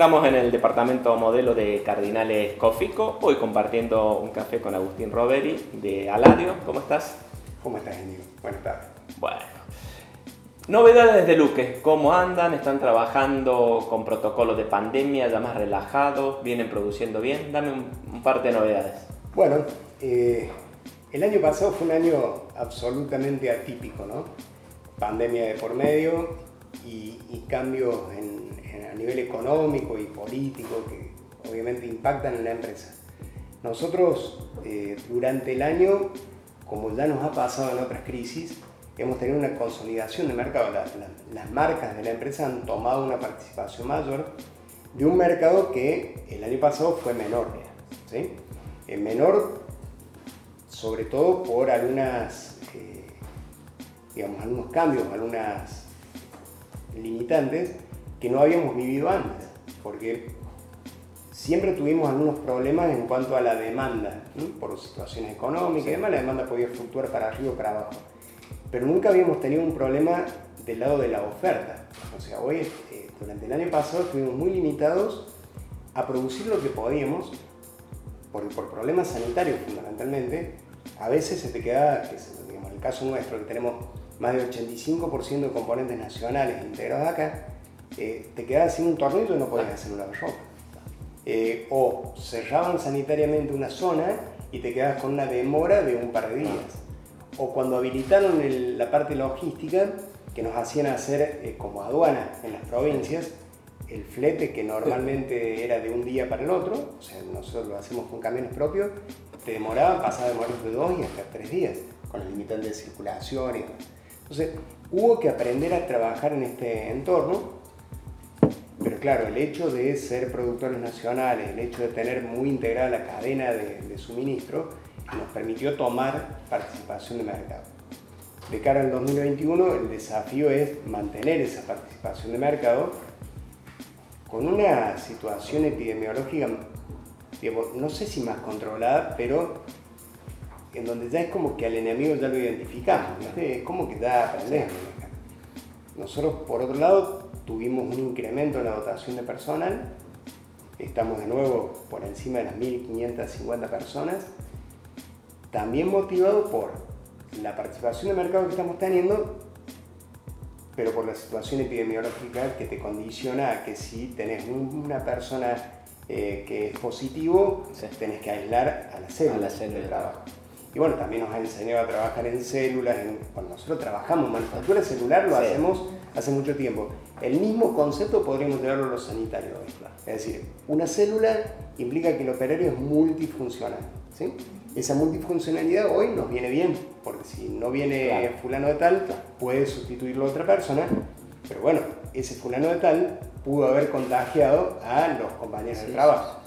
Estamos en el departamento modelo de Cardinales Cofico, hoy compartiendo un café con Agustín Roveri de Aladio. ¿Cómo estás? ¿Cómo estás, Enigo? Buenas tardes. Bueno. Novedades de Luque, ¿cómo andan? ¿Están trabajando con protocolos de pandemia ya más relajados? ¿Vienen produciendo bien? Dame un, par de novedades. Bueno, eh, el año pasado fue un año absolutamente atípico, ¿no? Pandemia de por medio y, cambios a nivel económico y político que obviamente impactan en la empresa. Nosotros eh, durante el año, como ya nos ha pasado en otras crisis, hemos tenido una consolidación de mercado. las marcas de la empresa han tomado una participación mayor de un mercado que el año pasado fue menor. ¿sí? menor sobre todo por algunas, eh, digamos, algunos cambios, algunas limitantes que no habíamos vivido antes, porque siempre tuvimos algunos problemas en cuanto a la demanda, por situaciones económicas y demás, la demanda podía fluctuar para arriba o para abajo pero nunca habíamos tenido un problema del lado de la oferta. O sea, hoy, eh, durante el año pasado, estuvimos muy limitados a producir lo que podíamos, por, por problemas sanitarios fundamentalmente. A veces se te queda, digamos, en el caso nuestro, que tenemos más del 85% de componentes nacionales integrados acá, eh, te quedabas sin un tornillo y no podías hacer una ropa. Eh, o cerraban sanitariamente una zona y te quedabas con una demora de un par de días. O cuando habilitaron la parte logística, que nos hacían hacer eh, como aduana en las provincias, el flete que normalmente era de un día para el otro, o sea, nosotros lo hacemos con camiones propios, te demoraba, pasaba de demorar de dos y hasta tres días, con los limitantes de circulación y Entonces, hubo que aprender a trabajar en este entorno, pero claro, el hecho de ser productores nacionales, el hecho de tener muy integrada la cadena de, de suministro, nos permitió tomar participación de mercado. De cara al 2021, el desafío es mantener esa participación de mercado con una situación epidemiológica, no sé si más controlada, pero en donde ya es como que al enemigo ya lo identificamos, es como que ya aprendemos. Nosotros, por otro lado, tuvimos un incremento en la dotación de personal, estamos de nuevo por encima de las 1.550 personas, también motivado por la participación de mercado que estamos teniendo, pero por la situación epidemiológica que te condiciona a que si tenés una persona eh, que es positivo, tenés que aislar a la célula, de trabajo. Y bueno, también nos ha enseñado a trabajar en células. cuando nosotros trabajamos en manufactura celular, lo hacemos hace mucho tiempo. El mismo concepto podríamos llevarlo a los sanitarios Es decir, una célula implica que el operario es multifuncional. ¿sí? esa multifuncionalidad hoy nos viene bien, porque si no viene fulano de tal, puede sustituirlo a otra persona, pero bueno, ese fulano de tal pudo haber contagiado a los compañeros de trabajo.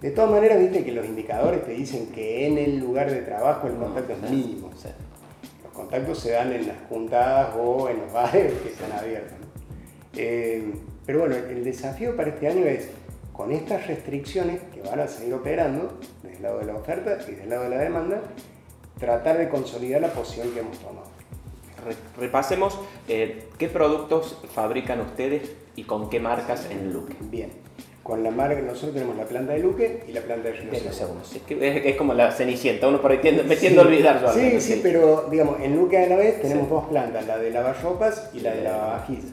De todas maneras, viste que los indicadores te dicen que en el lugar de trabajo el contacto es mínimo. Los contactos se dan en las juntadas o en los bares que están abiertos. Eh, pero bueno, el desafío para este año es con estas restricciones que van a seguir operando desde el lado de la oferta y del lado de la demanda, tratar de consolidar la posición que hemos tomado. Repasemos eh, qué productos fabrican ustedes y con qué marcas en Luque. Bien, con la marca, nosotros tenemos la planta de Luque y la planta de Rinoceronte. Es, es, como la cenicienta, uno por ahí tiende, me tiendo a olvidar yo. Sí, sí, pero digamos, en Luque a la vez tenemos dos plantas, la de lavarropas y la de lavavajillas.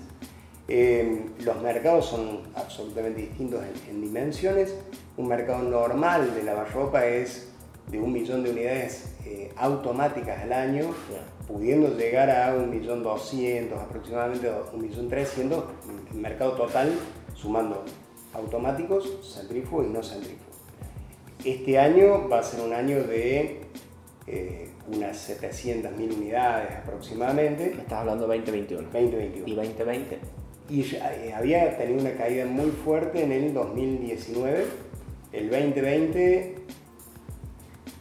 Eh, los mercados son absolutamente distintos en, dimensiones. Un mercado normal de lavarropa es de un millón de unidades eh, automáticas al año, pudiendo llegar a un millón doscientos, aproximadamente un millón trescientos, el mercado total sumando automáticos, centrífugos y no centrífugos. Este año va a ser un año de eh, unas 700.000 unidades aproximadamente. estás hablando 2021. 2021. ¿Y 2020? y eh, había tenido una caída muy fuerte en el 2019. El 2020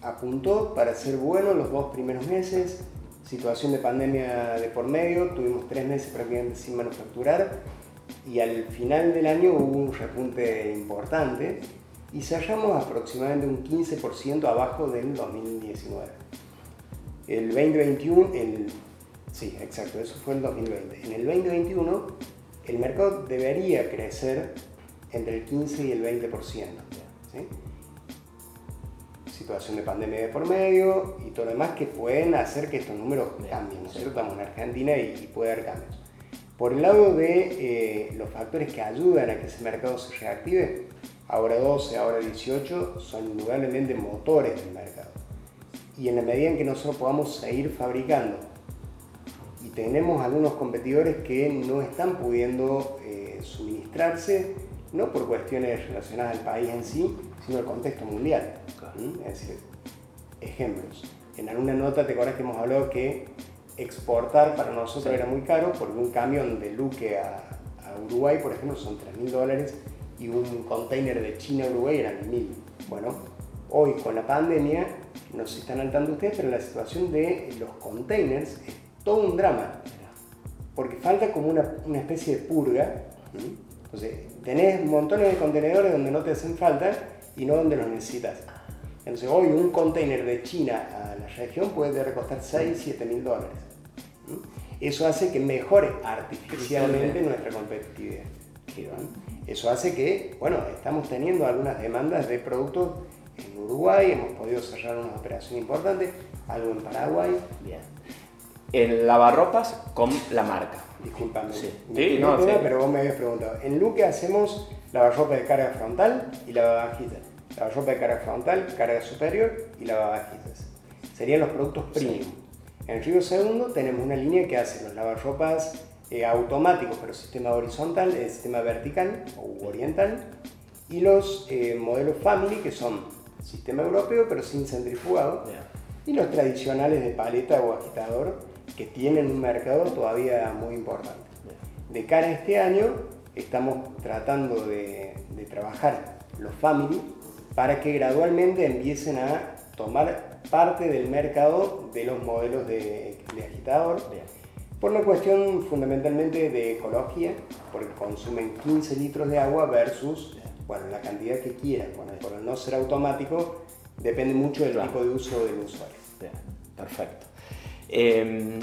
apuntó para ser bueno los dos primeros meses, situación de pandemia de por medio, tuvimos tres meses prácticamente sin manufacturar y al final del año hubo un repunte importante y cerramos aproximadamente un 15% abajo del 2019. El 2021, el, sí, exacto, eso fue el 2020. En el 2021 el mercado debería crecer entre el 15 y el 20%. Situación de pandemia de por medio y todo lo demás que pueden hacer que estos números cambien, ¿no es cierto? Estamos en Argentina y, puede haber cambios. Por el lado de eh, los factores que ayudan a que ese mercado se reactive, ahora 12, ahora 18 son indudablemente motores del mercado. Y en la medida en que nosotros podamos seguir fabricando y tenemos algunos competidores que no están pudiendo eh, suministrarse, no por cuestiones relacionadas al país en sí, sino al contexto mundial. ¿Mm? Es decir, ejemplos. En alguna nota te acuerdas que hemos hablado que exportar para nosotros era muy caro porque un camión de Luque a, a Uruguay, por ejemplo, son 3 mil dólares y un container de China a Uruguay eran mil. Bueno, hoy con la pandemia, no se están altando ustedes, pero la situación de los containers es todo un drama. Porque falta como una, una especie de purga. Entonces, tenés montones de contenedores donde no te hacen falta y no donde los necesitas. Entonces, hoy un container de China a la región puede costar 6, 7 mil dólares. Eso hace que mejore artificialmente nuestra competitividad. Eso hace que, bueno, estamos teniendo algunas demandas de productos en Uruguay, hemos podido cerrar una operación importante, algo en Paraguay. Bien. En lavarropas con la marca. Disculpame. Sí, no, pero vos me habías preguntado. En Luque hacemos lavarropa de carga frontal y lavavajillas. Lavarropa de carga frontal, carga superior y lavavajillas. Serían los productos premium. En Río Segundo tenemos una línea que hace los lavarropas eh, automáticos, pero sistema horizontal, el sistema vertical o oriental, y los eh, modelos Family, que son sistema europeo, pero sin centrifugado, y los tradicionales de paleta o agitador, que tienen un mercado todavía muy importante. De cara a este año, estamos tratando de, trabajar los Family para que gradualmente empiecen a tomar parte del mercado de los modelos de, agitador. Por una cuestión fundamentalmente de ecología, porque consumen 15 litros de agua versus bueno, la cantidad que quieran. Bueno, por no ser automático, depende mucho del tipo de uso del usuario. perfecto. Em,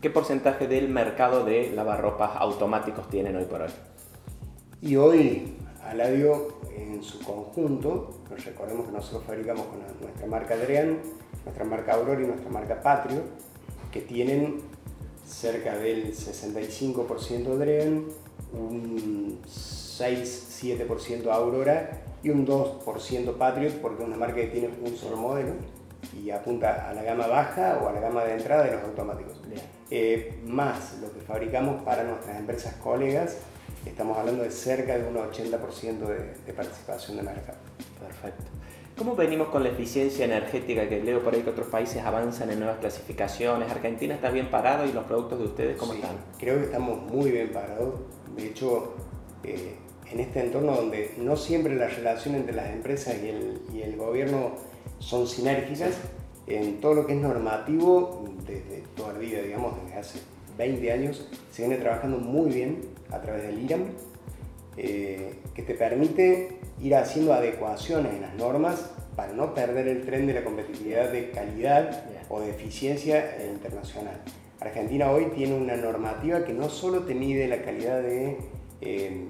¿Qué porcentaje del mercado de lavarropas automáticos tienen hoy por hoy? Y hoy, Aladio en su conjunto, recordemos que nosotros fabricamos con nuestra marca Adrian, nuestra marca Aurora y nuestra marca Patrio, que tienen cerca del 65% Adrian, un 6-7% Aurora y un 2% Patriot, porque es una marca que tiene un solo modelo y apunta a la gama baja o a la gama de entrada de los automáticos. Eh, más lo que fabricamos para nuestras empresas colegas, estamos hablando de cerca de un 80% de, participación de mercado. Perfecto. ¿Cómo venimos con la eficiencia energética que leo por ahí que otros países avanzan en nuevas clasificaciones? ¿Argentina está bien parado y los productos de ustedes cómo están? Creo que estamos muy bien parados. De hecho, eh, en este entorno donde no siempre la relación entre las empresas y el, y el gobierno son sinérgicas, en todo lo que es normativo, desde toda la vida, digamos, desde hace 20 años, se viene trabajando muy bien a través del IRAM, eh, que te permite ir haciendo adecuaciones en las normas para no perder el tren de la competitividad de calidad o de eficiencia internacional. Argentina hoy tiene una normativa que no solo te mide la calidad de, eh,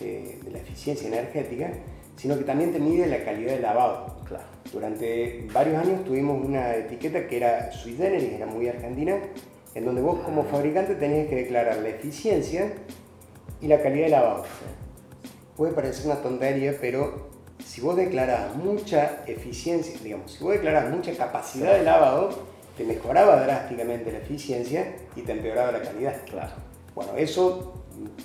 de, de la eficiencia energética, sino que también te mide la calidad de lavado. Claro. Durante varios años tuvimos una etiqueta que era sui generis, era muy argentina, en donde vos como fabricante tenías que declarar la eficiencia y la calidad de lavado. Puede parecer una tontería, pero si vos declarás mucha eficiencia, digamos, si vos declarás mucha capacidad de lavado, te mejoraba drásticamente la eficiencia y te empeoraba la calidad. Claro. Bueno, eso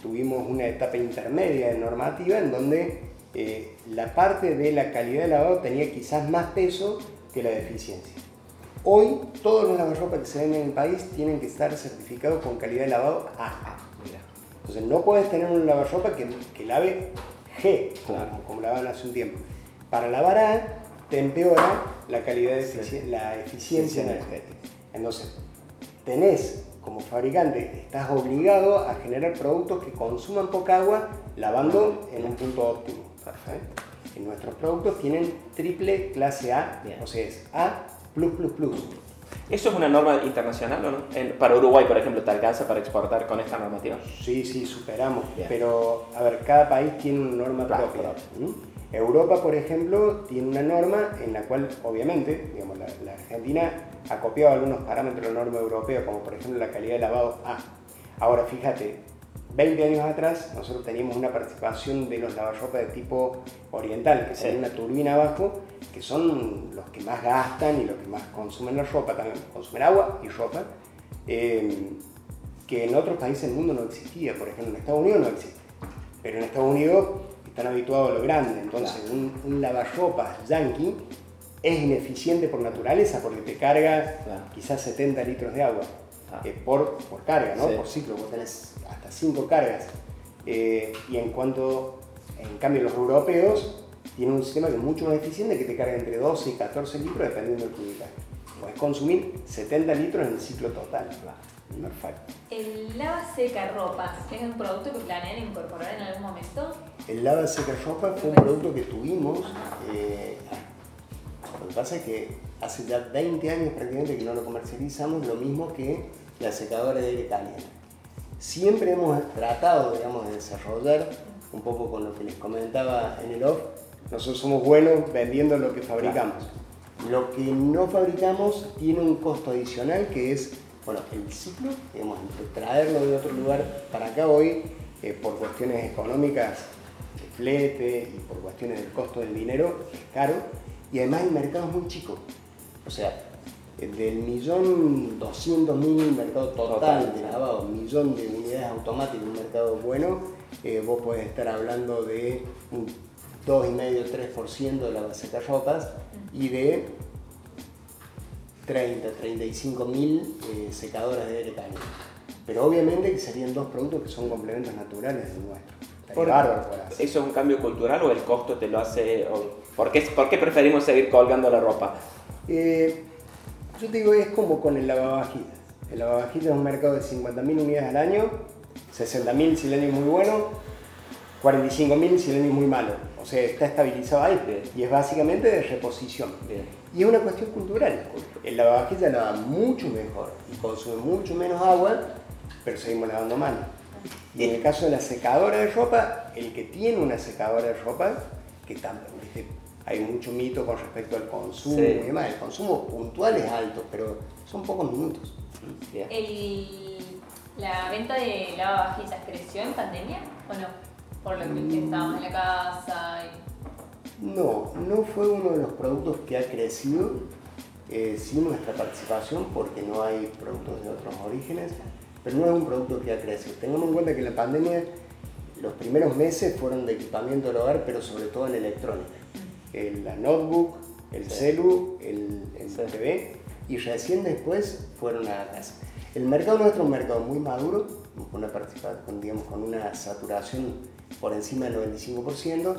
tuvimos una etapa intermedia de normativa en donde eh, la parte de la calidad del lavado tenía quizás más peso que la de eficiencia. Hoy todos los lavarropas que se venden en el país tienen que estar certificados con calidad de lavado A. Entonces no puedes tener un lavarropa que, que lave G, como, lavaban hace un tiempo. Para lavar A te empeora la calidad de la eficiencia energética. Entonces, tenés como fabricante, estás obligado a generar productos que consuman poca agua lavando en un punto óptimo. Perfecto. Y nuestros productos tienen triple clase A, o sea, es A+++. ¿Eso es una norma internacional o no? para Uruguay, por ejemplo, ¿te alcanza para exportar con esta normativa? Sí, sí, superamos. Pero, a ver, cada país tiene una norma propia. Europa, por ejemplo, tiene una norma en la cual, obviamente, digamos, la, la, Argentina ha copiado algunos parámetros de la norma europea, como por ejemplo la calidad de lavado A. Ahora, fíjate, 20 años atrás nosotros teníamos una participación de los lavarropas de tipo oriental, que tienen una turbina abajo, que son los que más gastan y los que más consumen la ropa, también consumen agua y ropa, eh, que en otros países del mundo no existía, por ejemplo en Estados Unidos no existe, pero en Estados Unidos están habituados a lo grande, entonces un, un lavarropas yankee es ineficiente por naturaleza porque te carga quizás 70 litros de agua. Ah. Eh, por, por, carga, ¿no? Por ciclo, vos tenés hasta 5 cargas. Eh, y en cuanto, en cambio, los europeos tienen un sistema que es mucho más eficiente que te carga entre 12 y 14 litros dependiendo del cubicaje. Puedes consumir 70 litros en el ciclo total. Perfecto. ¿El lava seca ropa es un producto que planean incorporar en algún momento? El lava seca ropa fue un producto que tuvimos. Eh, lo que pasa es que hace ya 20 años prácticamente que no lo comercializamos, lo mismo que la secadora de aire caliente. Siempre hemos tratado, digamos, de desarrollar un poco con lo que les comentaba en el off. Nosotros somos buenos vendiendo lo que fabricamos. Lo que no fabricamos tiene un costo adicional que es, bueno, el ciclo, digamos, traerlo de otro lugar para acá hoy, eh, por cuestiones económicas, de flete y por cuestiones del costo del dinero, es caro. Y además el mercado es muy chico. O sea, del millón doscientos mil mercado total, de lavado, millón de unidades automáticas, un mercado bueno, eh, vos podés estar hablando de un 2,5-3% de las ropas y de 30, 35 mil eh, secadoras de aire caliente. Pero obviamente que serían dos productos que son complementos naturales del nuestro. Por, ¿Eso es un cambio cultural o el costo te lo hace? ¿por, qué, ¿Por qué preferimos seguir colgando la ropa? Eh, yo te digo, es como con el lavavajillas. El lavavajillas es un mercado de 50.000 unidades al año, 60.000 si el año es muy bueno, 45.000 si el año es muy malo. O sea, está estabilizado ahí. Y es básicamente de reposición. Y es una cuestión cultural. El lavavajillas lava mucho mejor y consume mucho menos agua, pero seguimos lavando mano. Y en el caso de la secadora de ropa, el que tiene una secadora de ropa, que también, hay mucho mito con respecto al consumo y demás. El consumo puntual es alto, pero son pocos minutos. ¿La venta de lavavajillas creció en pandemia o no? Por lo que mm. estábamos en la casa. No, no fue uno de los productos que ha crecido eh, sin nuestra participación porque no hay productos de otros orígenes, pero no es un producto que ha crecido. Tengamos en cuenta que la pandemia, los primeros meses fueron de equipamiento del hogar, pero sobre todo en electrónica la notebook, el celu, el, el TV y recién después fueron a la casa. El mercado nuestro es un mercado muy maduro, con una participación, digamos, con una saturación por encima del 95%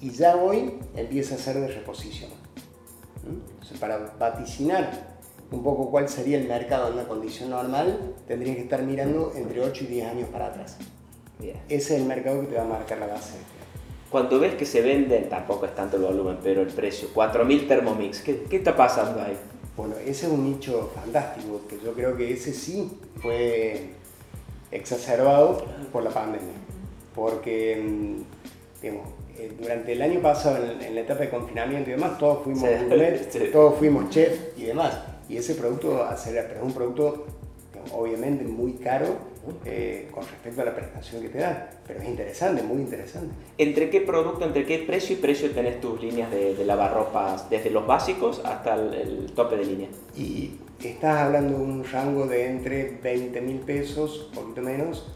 y ya hoy empieza a ser de reposición. Entonces, para vaticinar un poco cuál sería el mercado en una condición normal, tendrías que estar mirando entre 8 y 10 años para atrás. Ese es el mercado que te va a marcar la base. Cuando ves que se venden, tampoco es tanto el volumen, pero el precio, 4.000 Thermomix, ¿qué, ¿qué, está pasando ahí? Bueno, ese es un nicho fantástico, que yo creo que ese sí fue exacerbado por la pandemia. Porque, mm, digamos, eh, durante el año pasado, en, la etapa de confinamiento y demás, todos fuimos todos fuimos chef y demás. Y ese producto, es un producto obviamente muy caro eh, con respecto a la prestación que te da. Pero es interesante, muy interesante. ¿Entre qué producto, entre qué precio y precio tenés tus líneas de, de lavarropas, desde los básicos hasta el, tope de línea? Y estás hablando de un rango de entre 20 mil pesos, un poquito menos,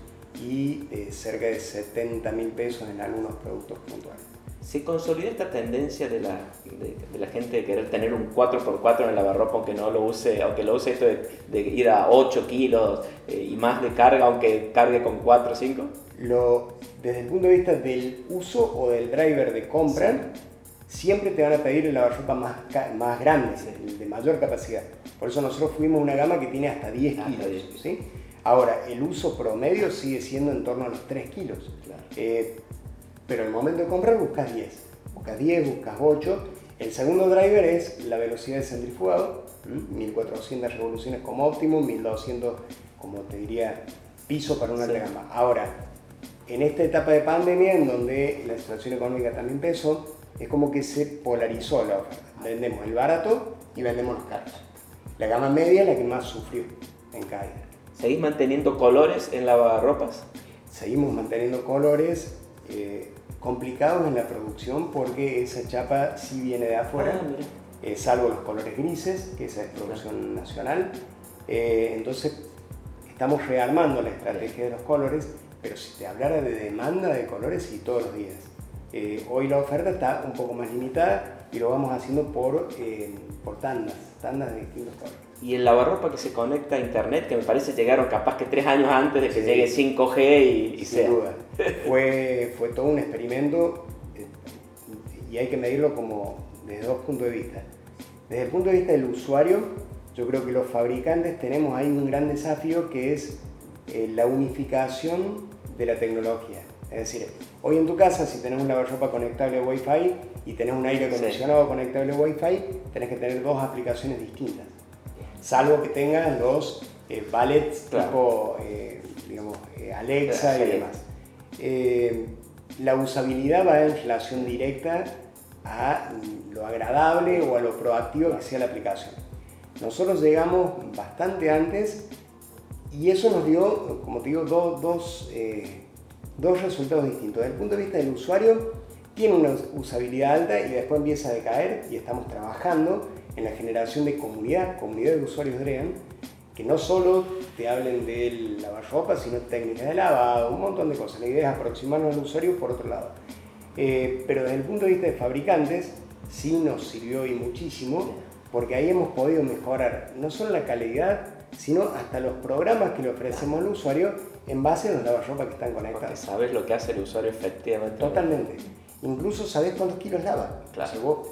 y eh, cerca de 70 mil pesos en algunos productos puntuales se consolida esta tendencia de la, de, la gente de querer tener un 4x4 en el lavarropa, aunque no lo use, aunque lo use esto de, ir a 8 kilos eh, y más de carga, aunque cargue con 4 o 5? Lo, desde el punto de vista del uso o del driver de compra, siempre te van a pedir el lavarropa más, más grande, de mayor capacidad. Por eso nosotros fuimos una gama que tiene hasta 10 kilos. ¿sí? Ahora, el uso promedio sigue siendo en torno a los 3 kilos. Eh, pero el momento de comprar buscas 10, buscas 10, buscas 8 El segundo driver es la velocidad de centrifugado, 1400 revoluciones como óptimo, 1200 como te diría piso para una sí. gama. Ahora, en esta etapa de pandemia, en donde la situación económica también pesó, es como que se polarizó la oferta. Vendemos el barato y vendemos los caros. La gama media es la que más sufrió en caída. ¿Seguís manteniendo colores en lavarropas? Seguimos manteniendo colores eh, complicados en la producción porque esa chapa sí viene de afuera, ah, eh, salvo los colores grises, que esa es producción nacional. Eh, entonces, estamos rearmando la estrategia de los colores, pero si te hablara de demanda de colores, y todos los días. hoy la oferta está un poco más limitada y lo vamos haciendo por, por tandas, tandas de distintos colores y el lavarropa que se conecta a internet, que me parece llegaron capaz que tres años antes de que llegue 5G y, y Sin duda. Fue, fue todo un experimento eh, y hay que medirlo como desde dos puntos de vista. Desde el punto de vista del usuario, yo creo que los fabricantes tenemos ahí un gran desafío que es eh, la unificación de la tecnología. Es decir, hoy en tu casa, si tenés un lavarropa conectable a Wi-Fi y tenés un aire acondicionado conectable a Wi-Fi, tenés que tener dos aplicaciones distintas salvo que tengan los eh, ballets tipo eh, digamos, eh, Alexa y demás. la usabilidad va en relación directa a lo agradable o a lo proactivo que sea la aplicación. Nosotros llegamos bastante antes y eso nos dio, como te digo, dos, dos, dos resultados distintos. Desde el punto de vista del usuario, tiene una usabilidad alta y después empieza a decaer y estamos trabajando en la generación de comunidad, comunidad de usuarios DREAM, que no solo te hablen del lavarropa, sino técnicas de lavado, un montón de cosas. La idea es aproximarnos al usuario por otro lado. Eh, pero desde el punto de vista de fabricantes, sí nos sirvió y muchísimo, porque ahí hemos podido mejorar no solo la calidad, sino hasta los programas que le ofrecemos al usuario en base a los lavarropas que están conectados. Porque sabes lo que hace el usuario efectivamente. Totalmente. Incluso sabes cuántos kilos lava. Claro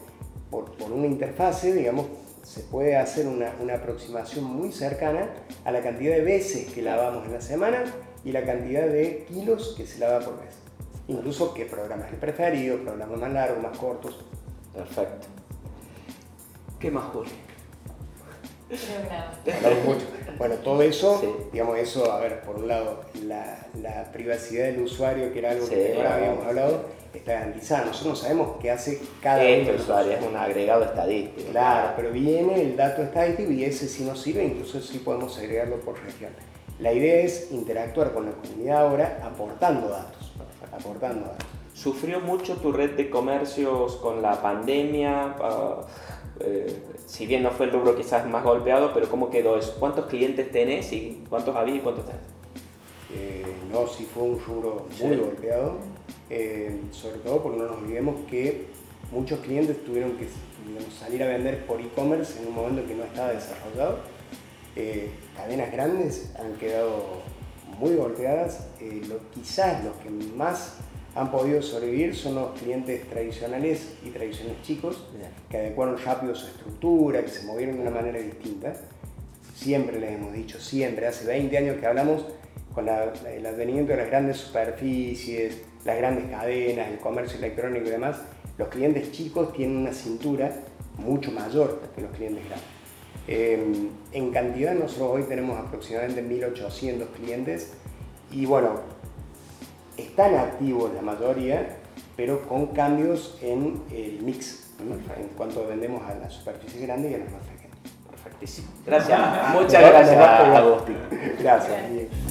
por, una interfase, digamos, se puede hacer una, aproximación muy cercana a la cantidad de veces que lavamos en la semana y la cantidad de kilos que se lava por vez. Incluso qué programas es el preferido, programas más largos, más cortos. Perfecto. ¿Qué más, Julio? mucho. Bueno, todo eso, digamos, eso, a ver, por un lado, la, privacidad del usuario, que era algo que ahora habíamos hablado, está garantizada. Nosotros no sabemos qué hace cada Esto, usuario. Es un agregado estadístico. Claro, pero viene el dato estadístico y ese sí nos sirve, incluso sí podemos agregarlo por región. La idea es interactuar con la comunidad ahora aportando datos. Aportando datos. ¿Sufrió mucho tu red de comercios con la pandemia? Ah, eh, si bien no fue el rubro quizás más golpeado, pero ¿cómo quedó eso? ¿Cuántos clientes tenés y cuántos había y cuántos tenés? Eh, no, sí fue un rubro muy golpeado, eh, sobre todo porque no nos olvidemos que muchos clientes tuvieron que salir a vender por e-commerce en un momento que no estaba desarrollado. cadenas grandes han quedado muy golpeadas, quizás los que más han podido sobrevivir son los clientes tradicionales y tradicionales chicos, que adecuaron rápido su estructura, que se movieron de una manera distinta. Siempre les hemos dicho, siempre, hace 20 años que hablamos con el advenimiento de las grandes superficies, las grandes cadenas, el comercio electrónico y demás, los clientes chicos tienen una cintura mucho mayor que los clientes grandes. Em, en cantidad nosotros hoy tenemos aproximadamente 1.800 clientes y bueno, están activos la mayoría, pero con cambios en el mix, en cuanto vendemos a la superficie grande y a las más pequeñas. Perfectísimo. Gracias. Muchas gracias, Gracias.